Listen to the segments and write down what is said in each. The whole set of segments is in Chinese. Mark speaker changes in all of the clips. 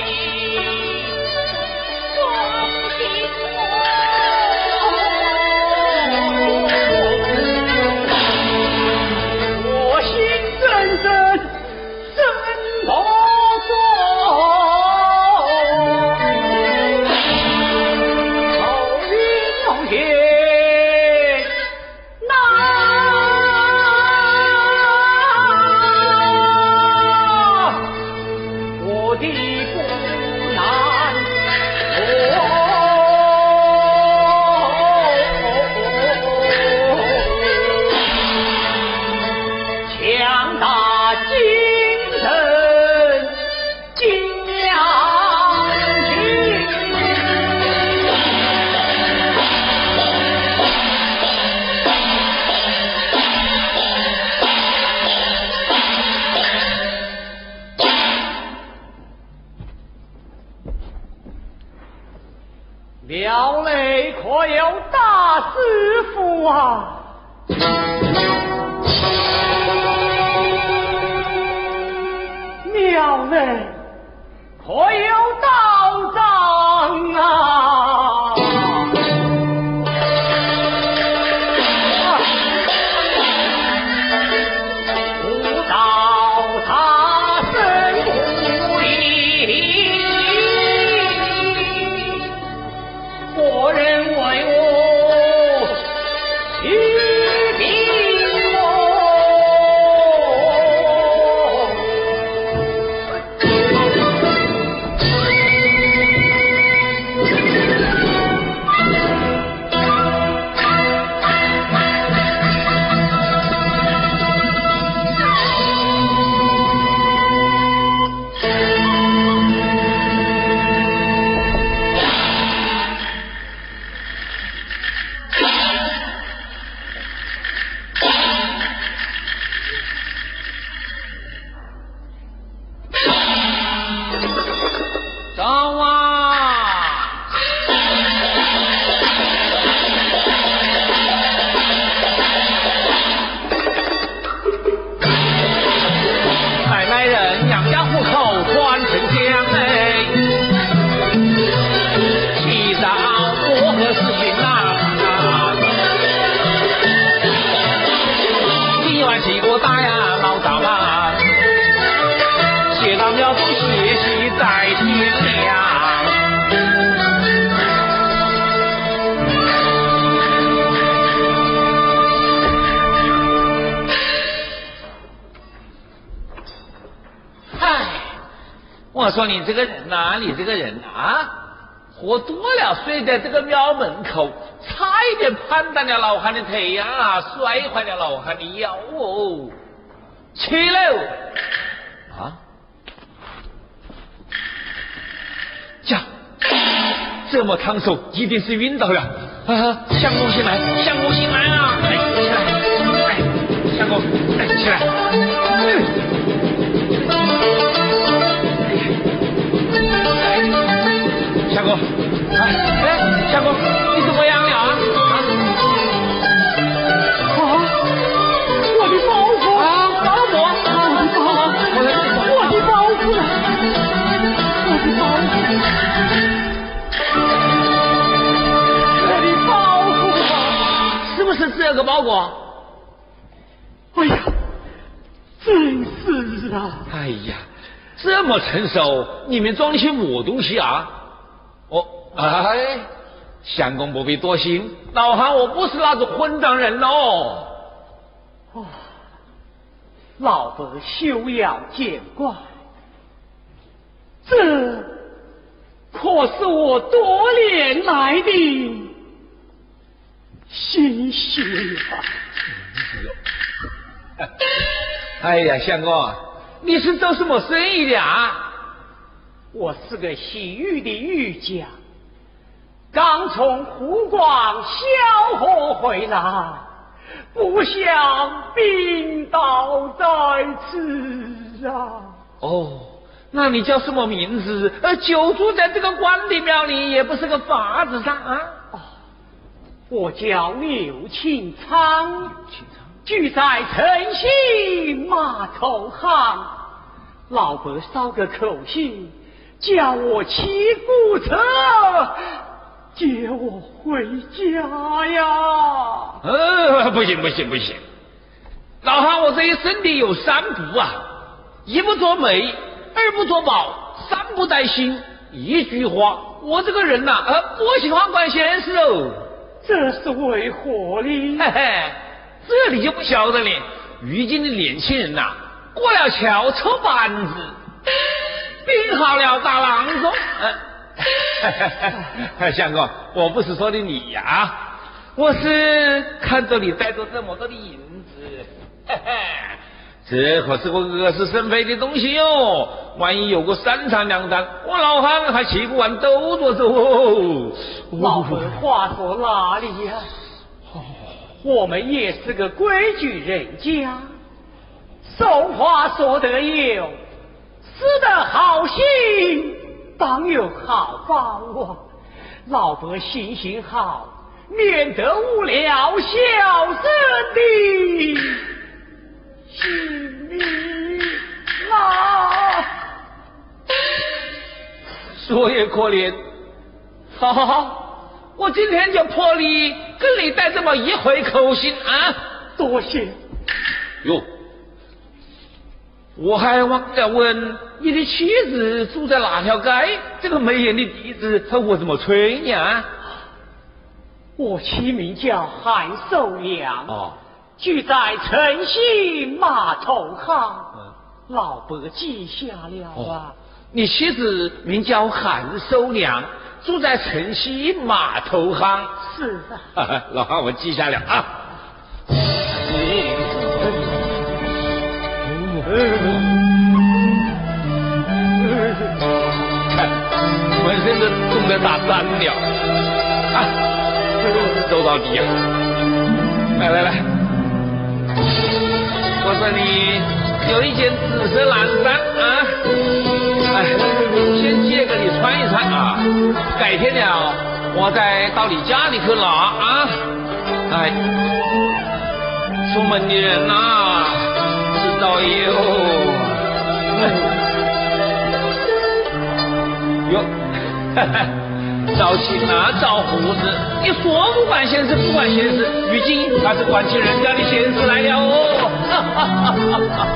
Speaker 1: Thank you. 说你这个人呐，你这个人啊，喝多了睡在这个庙门口，差一点绊断了老汉的腿呀，摔坏了老汉的腰哦。去喽！啊？驾！这么烫手，一定是晕倒了。啊！相公醒来，相公醒来啊！哎，起来！哎，相公，哎，起来！相公，哎，哎，夏哥，你怎么样了啊？
Speaker 2: 啊！我的包袱
Speaker 1: 啊！包袱！
Speaker 2: 我的包袱！我的包袱！我的包袱！我的包
Speaker 1: 袱！是不是这个包裹？
Speaker 2: 哎呀，真是啊！
Speaker 1: 哎呀，这么成熟，里面装的些么东西啊？哦，哎，相公不必多心，老汉我不是那种混账人哦。
Speaker 2: 哦，老伯休要见怪，这可是我多年来的心血啊！
Speaker 1: 哎呀，相公，你是做什么生意的啊？
Speaker 2: 我是个洗浴的浴匠，刚从湖广萧河回来，不想病倒在此啊！
Speaker 1: 哦，那你叫什么名字？呃，久住在这个关帝庙里，也不是个法子噻啊！
Speaker 2: 我叫刘庆昌，住在城西码头巷。老伯捎个口信，叫我骑古车接我回家呀。
Speaker 1: 呃，不行不行不行，老汉我这一生的有三不啊：一不做媒，二不做保，三不带薪。一句话，我这个人呐，呃，不喜欢管闲事哦。
Speaker 2: 这是为何呢？
Speaker 1: 嘿嘿，这你就不晓得了。如今的年轻人呐，过了桥抽板子，病好了大郎中。相公，我不是说的你呀，我是看着你带着这么多的银子，嘿嘿。这可是个惹是生非的东西哟！万一有个三长两短，我老汉还骑不完兜着走哦。
Speaker 2: 老伯话说哪里呀？我们也是个规矩人家，俗话说得有，死得好心当有好报啊！老伯行行好，免得误了小生的。性命啊！
Speaker 1: 说也可怜。好好好，我今天就破例跟你带这么一回口信啊！
Speaker 2: 多谢。
Speaker 1: 哟，我还忘了问你的妻子住在哪条街？这个没人的地址，他我怎么催你啊？
Speaker 2: 我妻名叫韩寿良。
Speaker 1: 哦。
Speaker 2: 住在城西码头行，老伯记下了啊。
Speaker 1: 你妻子名叫韩寿娘，住在城西码头巷。
Speaker 2: 是啊。
Speaker 1: 老汉我记下了啊。看，浑身都冻得打颤了啊！走到底啊！来来来。我这里有一件紫色蓝衫啊，哎，先借给你穿一穿啊，改天了我再到你家里去拿啊。哎，出门的人呐，道 哟。哟，哈哈。找亲啊，找胡子，你说不管闲事不管闲事，如今他是管起人家的闲事来了哦。
Speaker 3: 哈哈哈哈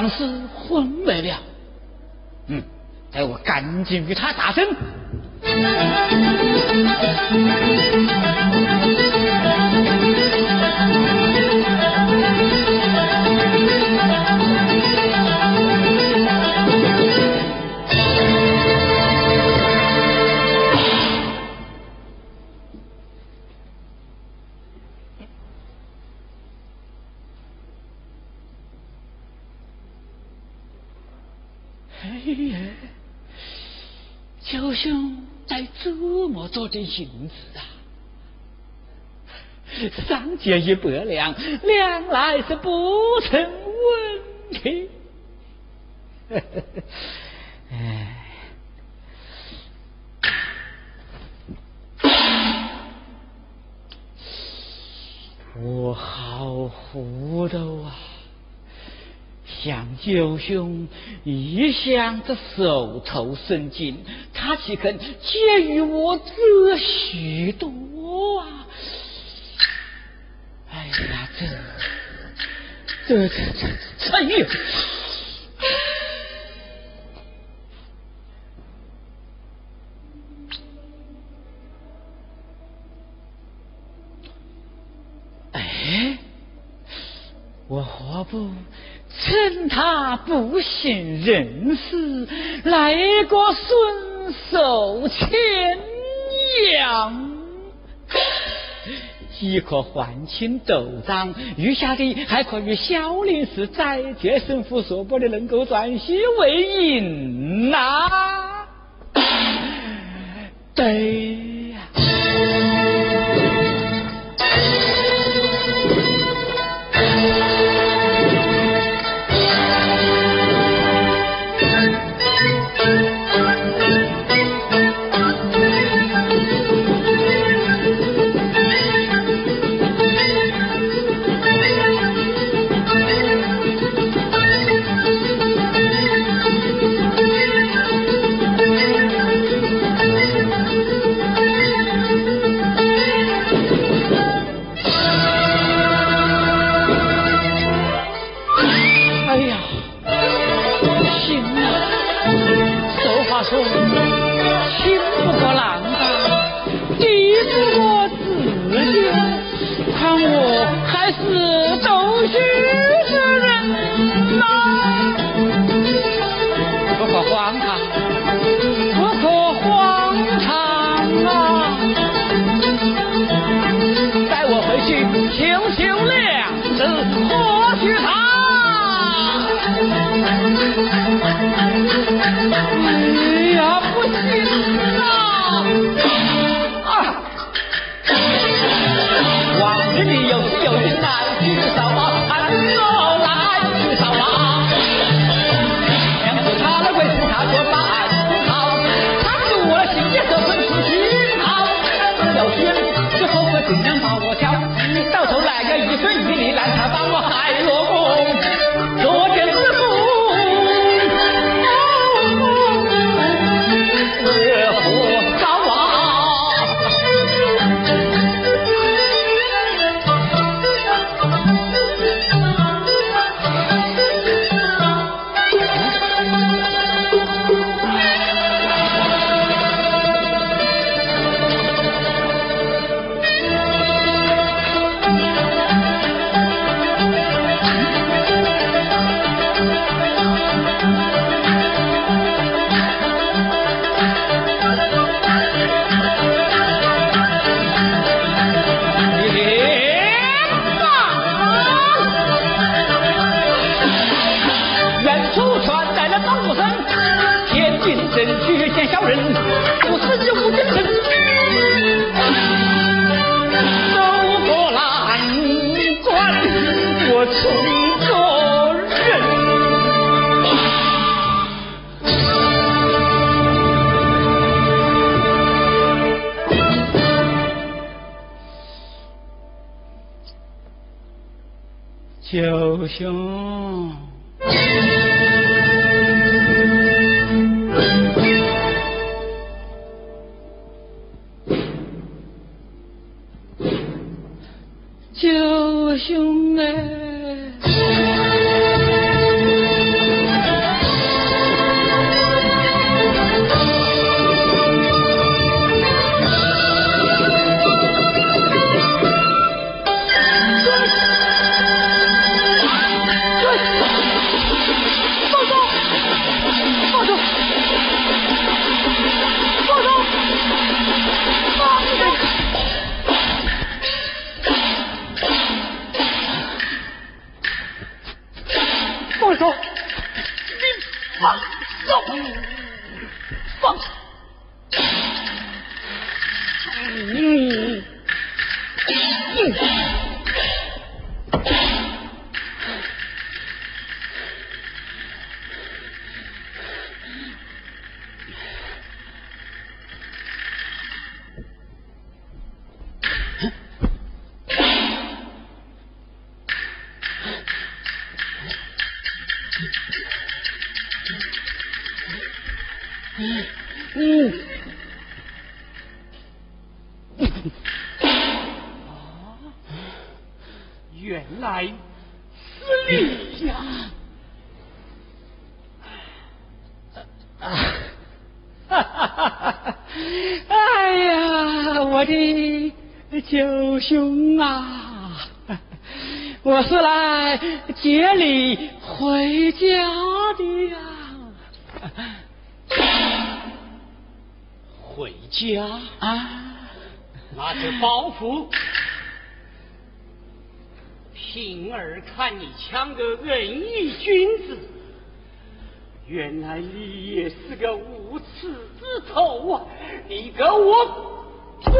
Speaker 3: 像是昏没了。嗯，待我赶紧与他打针。么着点性子啊？三件一百两，两来是不成问题。哎，我好糊涂啊！向九兄一向这手头甚紧，他岂肯借予我这许多啊？哎呀，这这这这哎呦！哎，我何不？趁他不省人事，来个顺手牵羊，既可还清斗账，余下的还可与萧林氏再借神父所拨的能够转息为银呐。对。
Speaker 2: 平儿看你像个仁义君子，原来你也是个无耻之徒啊！你给我滚！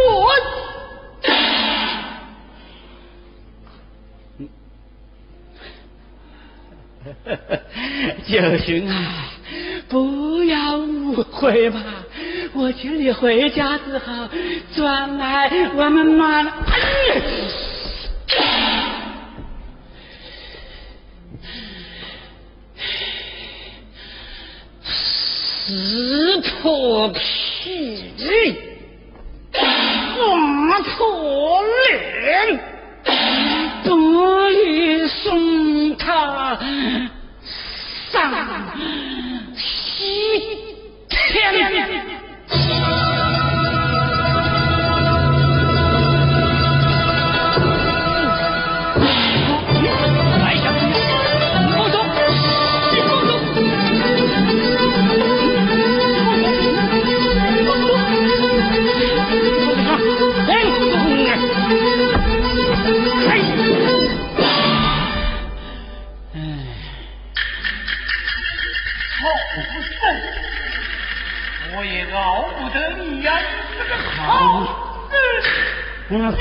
Speaker 3: 九兄啊，不要误会嘛！我请你回家之后，转来我们马撕破皮，划破脸。不离送他上西天。
Speaker 2: 我也饶不得你呀！这个好子！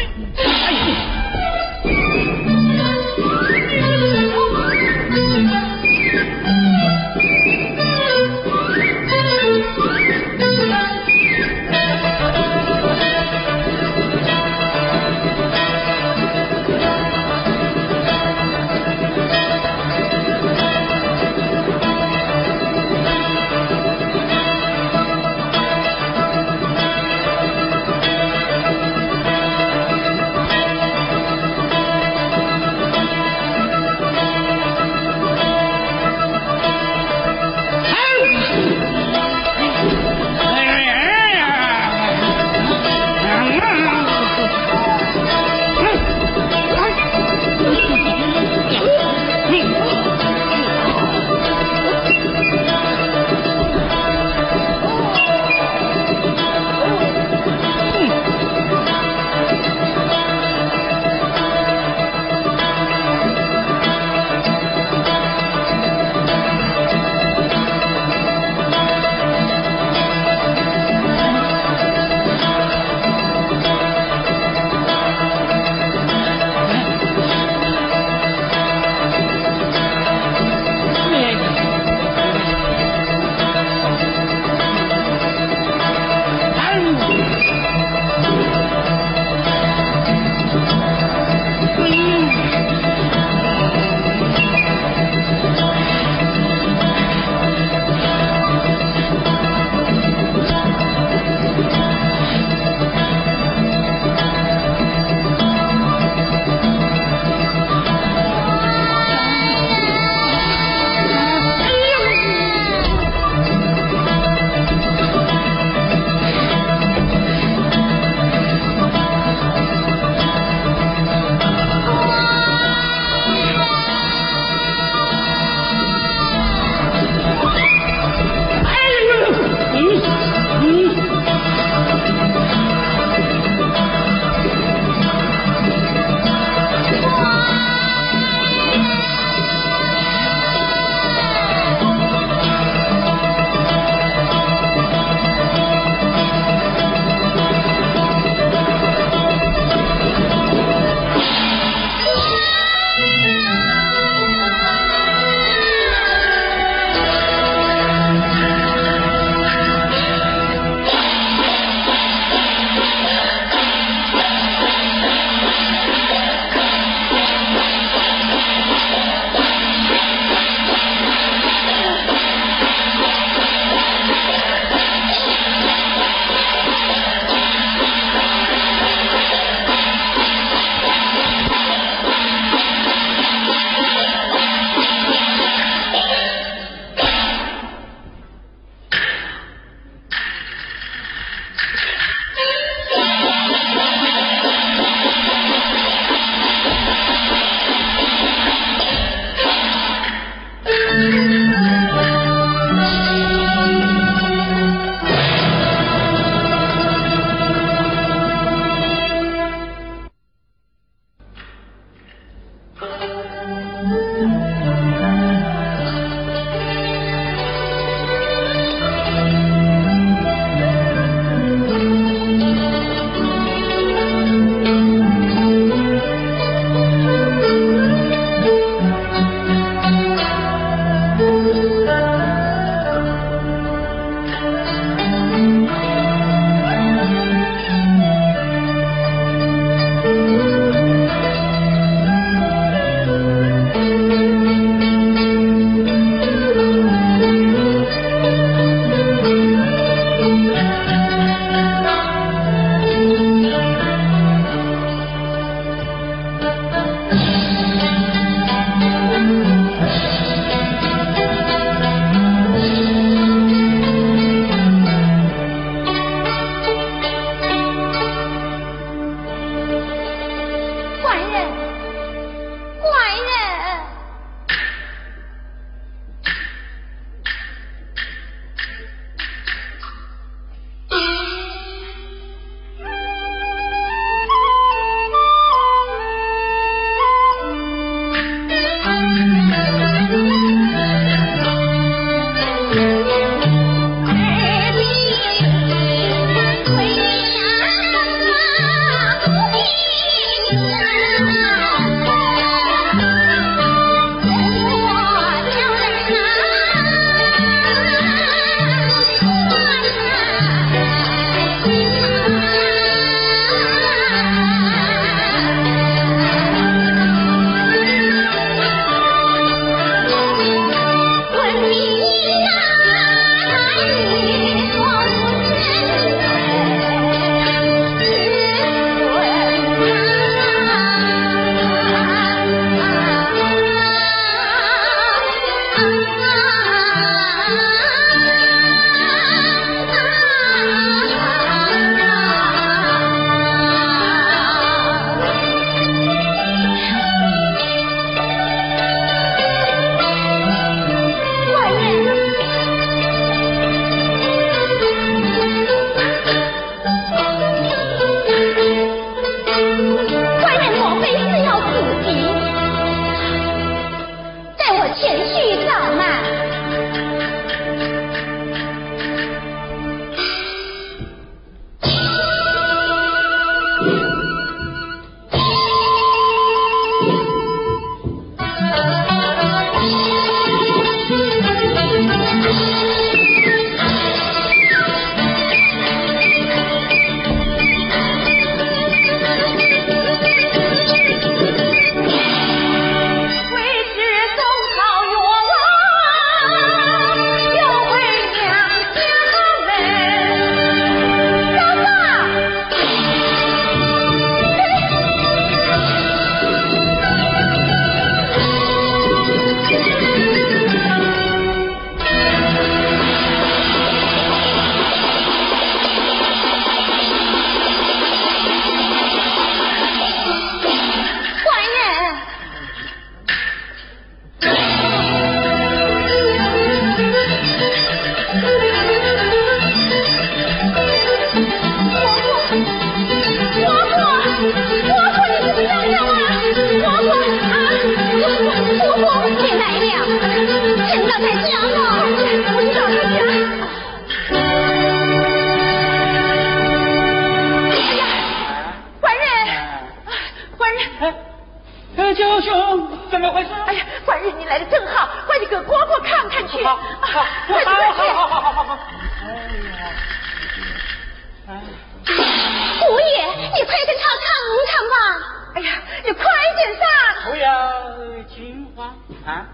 Speaker 4: 啊？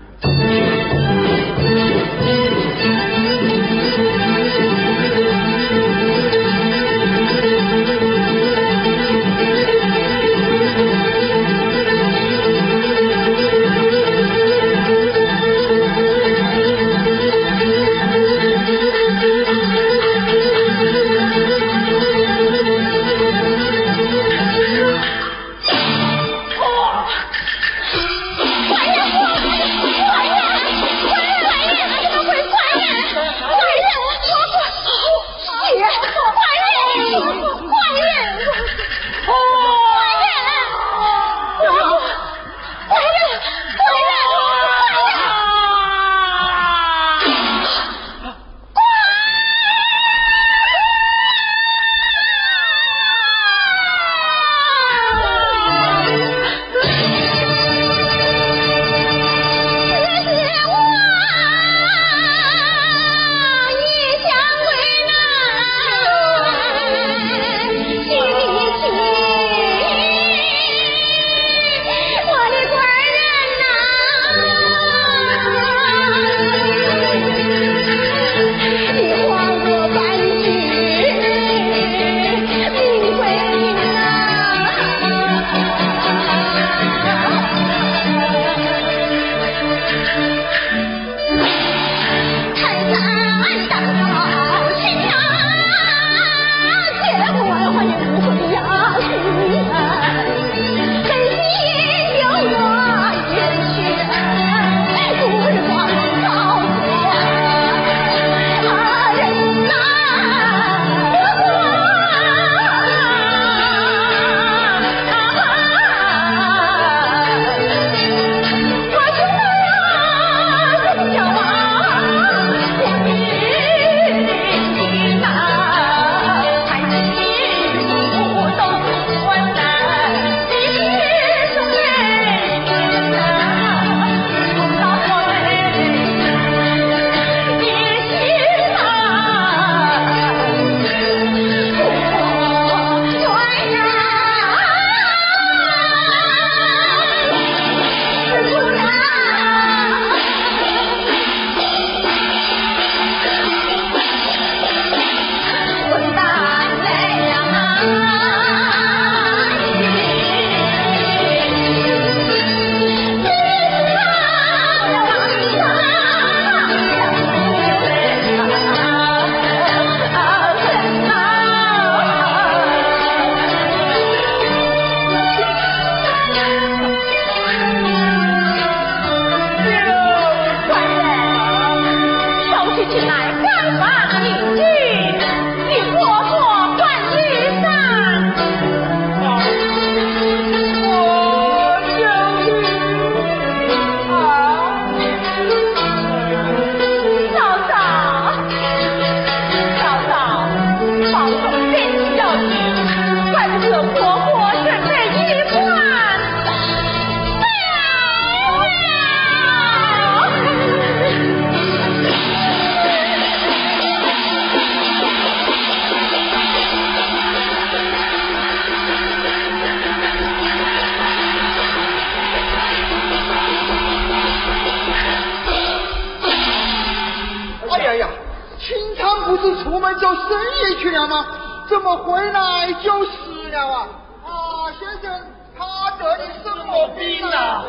Speaker 5: 老
Speaker 4: 兵啊，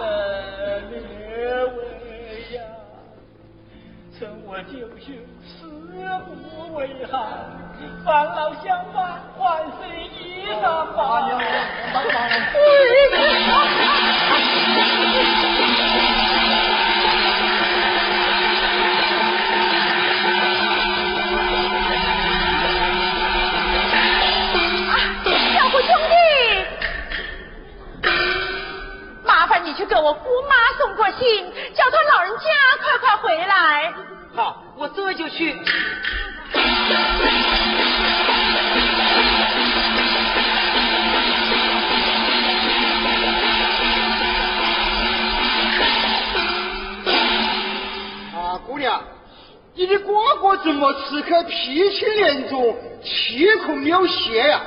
Speaker 4: 列位呀，趁我九舅死不为憾，万老相伴
Speaker 5: 万岁！一三八幺，你去给我姑妈送过信叫她老人家快快回来。
Speaker 4: 好我这就去。
Speaker 6: 啊姑娘你的哥哥怎么此刻脾气连着气孔有血呀？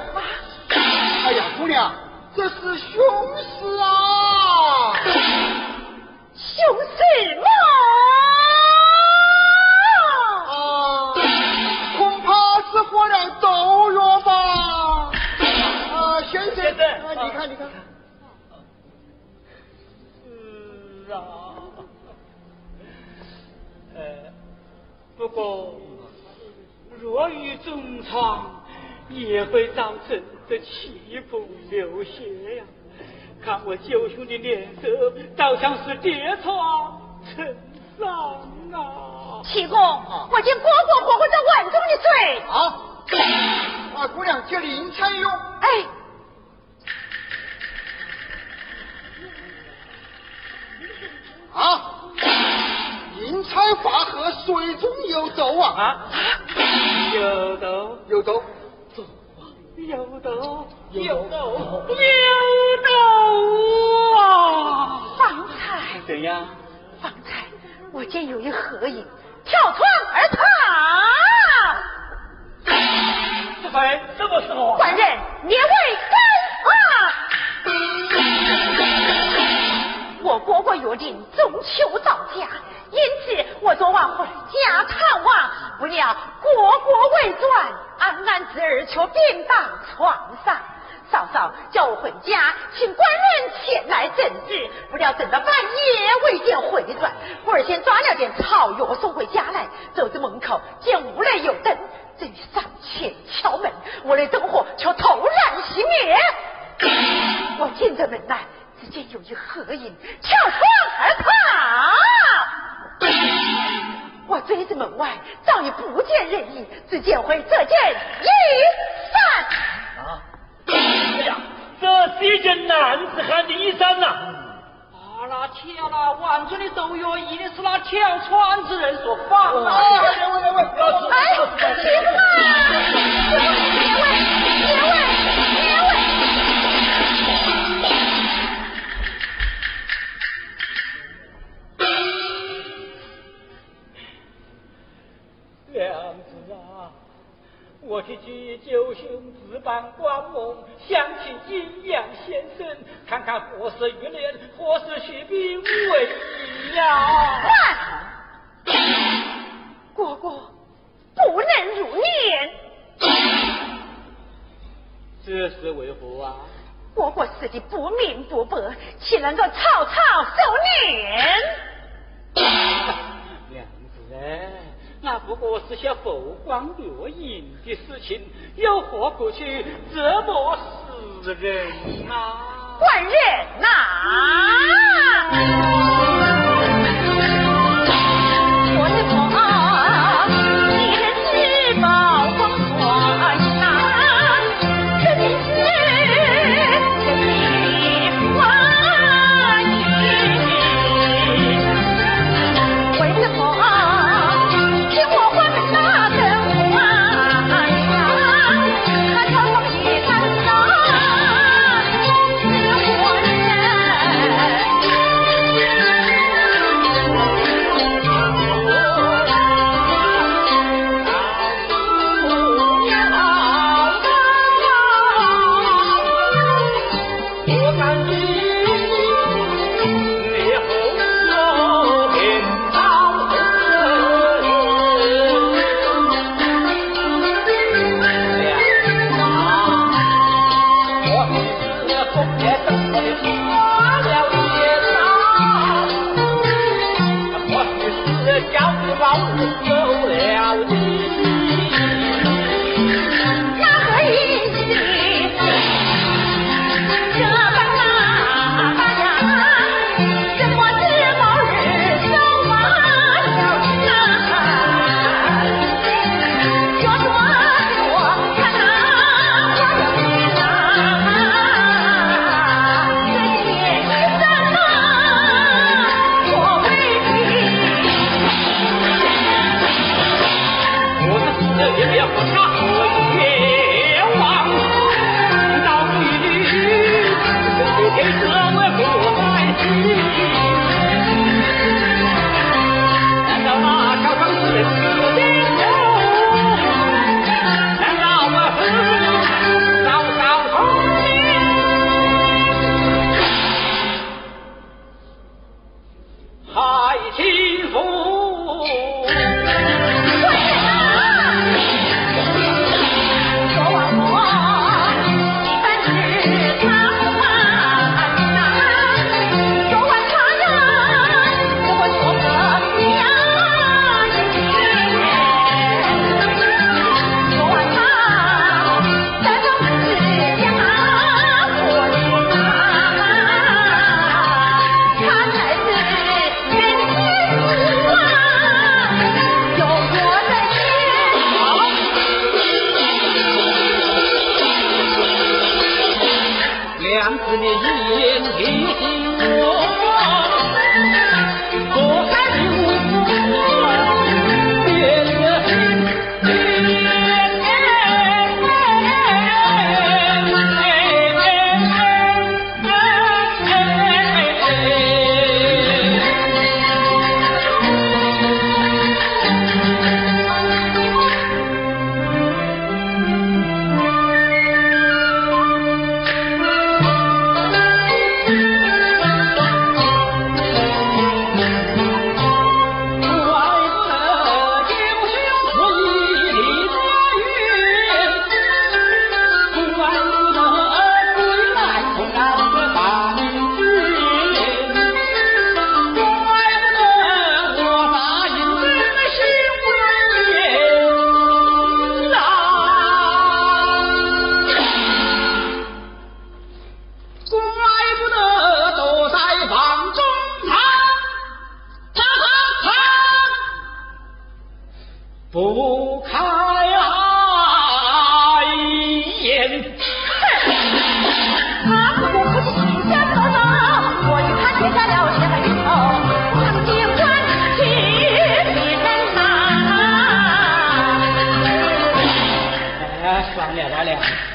Speaker 6: 哎呀姑娘这是凶事啊。
Speaker 2: 也会造成这气不流血呀。看我九兄的脸色，倒像是跌床成伤啊！
Speaker 5: 七公，我见哥哥活过这碗中的罪。
Speaker 6: 啊，啊，姑娘，这灵才用。
Speaker 5: 哎，
Speaker 6: 啊，银钗发贺，水中有豆啊！
Speaker 2: 啊，有豆，
Speaker 6: 有豆，
Speaker 2: 有道，
Speaker 6: 有
Speaker 2: 有
Speaker 6: 豆
Speaker 2: 豆，有道啊！
Speaker 5: 方才，
Speaker 2: 怎样？
Speaker 5: 方才我见有一合影跳窗而逃。
Speaker 2: 哎，什么时候啊？
Speaker 5: 官人你未干啊！我哥哥约定中秋到家，因此我昨晚回家探望，不料国国未转，安安侄儿却病倒床上。嫂嫂叫我回家，请官人前来诊治，不料等到半夜未见回转，故而先抓了点草药送回家来，走到门口见屋内有灯，人
Speaker 2: 啊？
Speaker 5: 官人呐、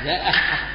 Speaker 5: Yeah.